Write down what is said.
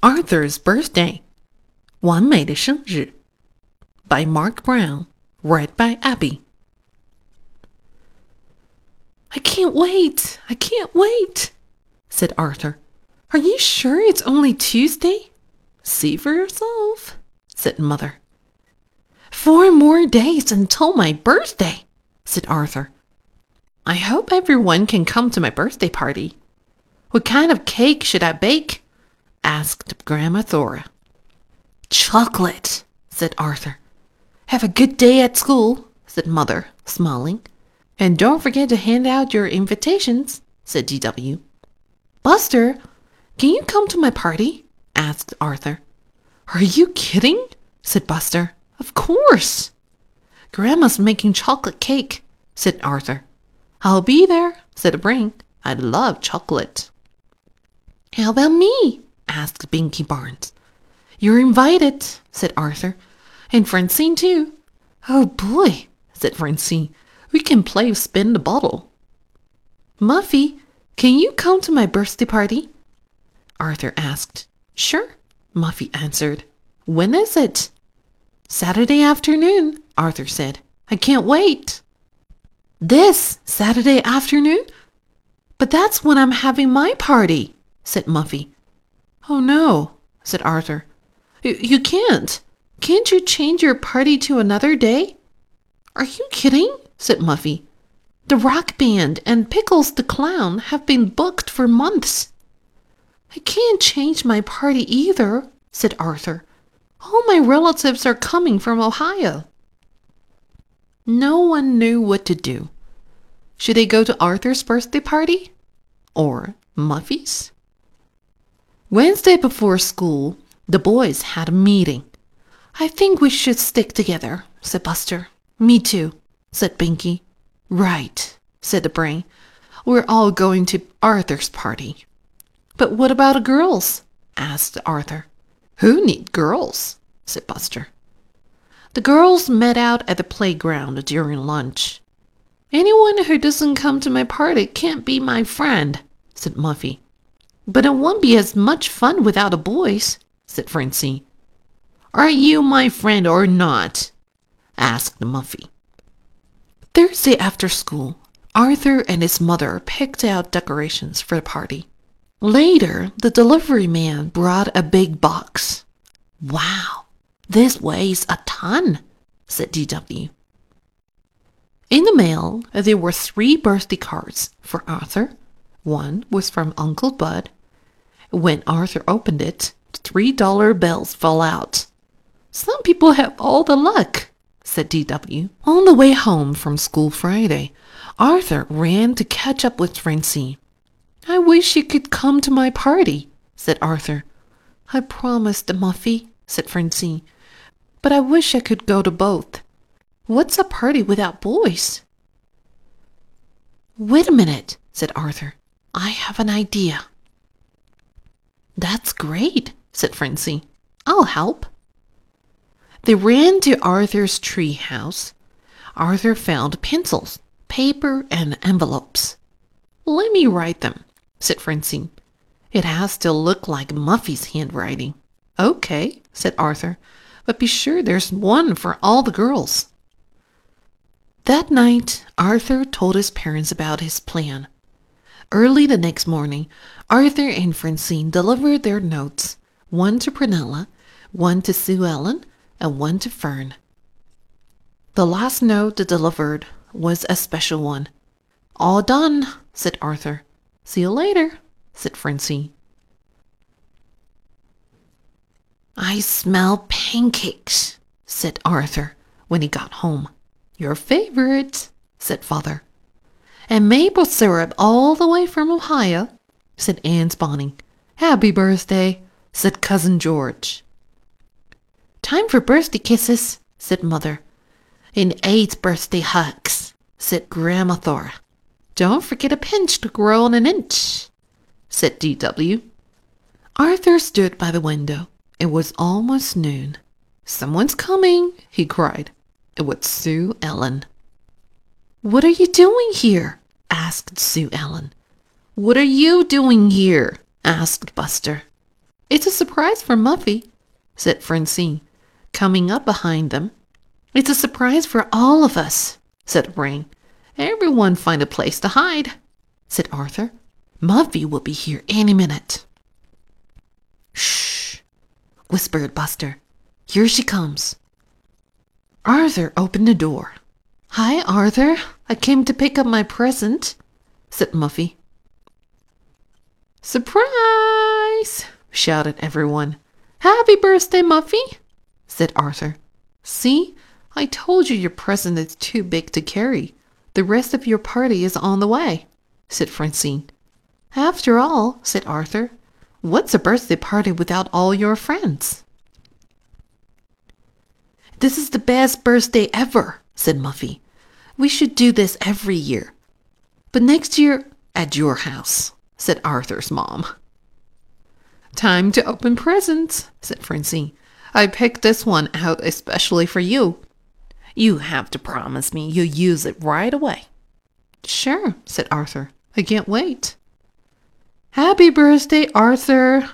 Arthur's Birthday 完美的生日 by Marc Brown, read by Abby. I can't wait! I can't wait! said Arthur. Are you sure it's only Tuesday? See for yourself, said Mother. Four more days until my birthday, said Arthur. I hope everyone can come to my birthday party. What kind of cake should I bake? Asked Grandma Thora. Chocolate, said Arthur. Have a good day at school, said Mother, smiling. And don't forget to hand out your invitations, said DW. Buster, can you come to my party? asked Arthur. Are you kidding? said Buster. Of course. Grandma's making chocolate cake, said Arthur. I'll be there, said Brain. I love chocolate. How about me? Asked Binky Barnes. You're invited, said Arthur. And Francine too. Oh boy, said Francine. We can play spin the bottle. Muffy, can you come to my birthday party? Arthur asked. Sure, Muffy answered. When is it? Saturday afternoon, Arthur said. I can't wait. This Saturday afternoon? But that's when I'm having my party, said Muffy. Oh no, said Arthur. You can't. Can't you change your party to another day? Are you kidding? said Muffy. The rock band and Pickles the clown have been booked for months. I can't change my party either, said Arthur. All my relatives are coming from Ohio. No one knew what to do. Should they go to Arthur's birthday party? Or Muffy's? Wednesday before school, the boys had a meeting. I think we should stick together, said Buster. Me too, said Binky. Right, said the brain. We're all going to Arthur's party. But what about the girls? asked Arthur. Who need girls? said Buster. The girls met out at the playground during lunch. Anyone who doesn't come to my party can't be my friend, said Muffy. But it won't be as much fun without a boys, said Francine. Are you my friend or not? asked Muffy. Thursday after school, Arthur and his mother picked out decorations for the party. Later, the delivery man brought a big box. Wow, this weighs a ton, said DW. In the mail, there were three birthday cards for Arthur. One was from Uncle Bud. When Arthur opened it, three dollar bills fell out. Some people have all the luck, said DW. On the way home from school Friday, Arthur ran to catch up with Francine. I wish you could come to my party, said Arthur. I promised, Muffy, said Francine. But I wish I could go to both. What's a party without boys? Wait a minute, said Arthur. I have an idea. That's great, said Francine. I'll help. They ran to Arthur's tree house. Arthur found pencils, paper, and envelopes. Let me write them, said Francine. It has to look like Muffy's handwriting. Okay, said Arthur, but be sure there's one for all the girls. That night, Arthur told his parents about his plan. Early the next morning, Arthur and Francine delivered their notes, one to Prunella, one to Sue Ellen, and one to Fern. The last note delivered was a special one. All done, said Arthur. See you later, said Francine. I smell pancakes, said Arthur when he got home. Your favorite, said father. And maple syrup all the way from Ohio, said Anne's Bonnie. Happy birthday, said Cousin George. Time for birthday kisses, said Mother. And eight birthday hugs, said Grandma Thora. Don't forget a pinch to grow on an inch, said D.W. Arthur stood by the window. It was almost noon. Someone's coming, he cried. It was Sue Ellen. What are you doing here? Asked Sue Ellen. What are you doing here? asked Buster. It's a surprise for Muffy, said Francine, coming up behind them. It's a surprise for all of us, said Brain. Everyone find a place to hide, said Arthur. Muffy will be here any minute. Shh, whispered Buster. Here she comes. Arthur opened the door. Hi, Arthur. I came to pick up my present, said Muffy. Surprise! shouted everyone. Happy birthday, Muffy, said Arthur. See, I told you your present is too big to carry. The rest of your party is on the way, said Francine. After all, said Arthur, what's a birthday party without all your friends? This is the best birthday ever, said Muffy. We should do this every year. But next year, at your house, said Arthur's mom. Time to open presents, said Francine. I picked this one out especially for you. You have to promise me you'll use it right away. Sure, said Arthur. I can't wait. Happy birthday, Arthur,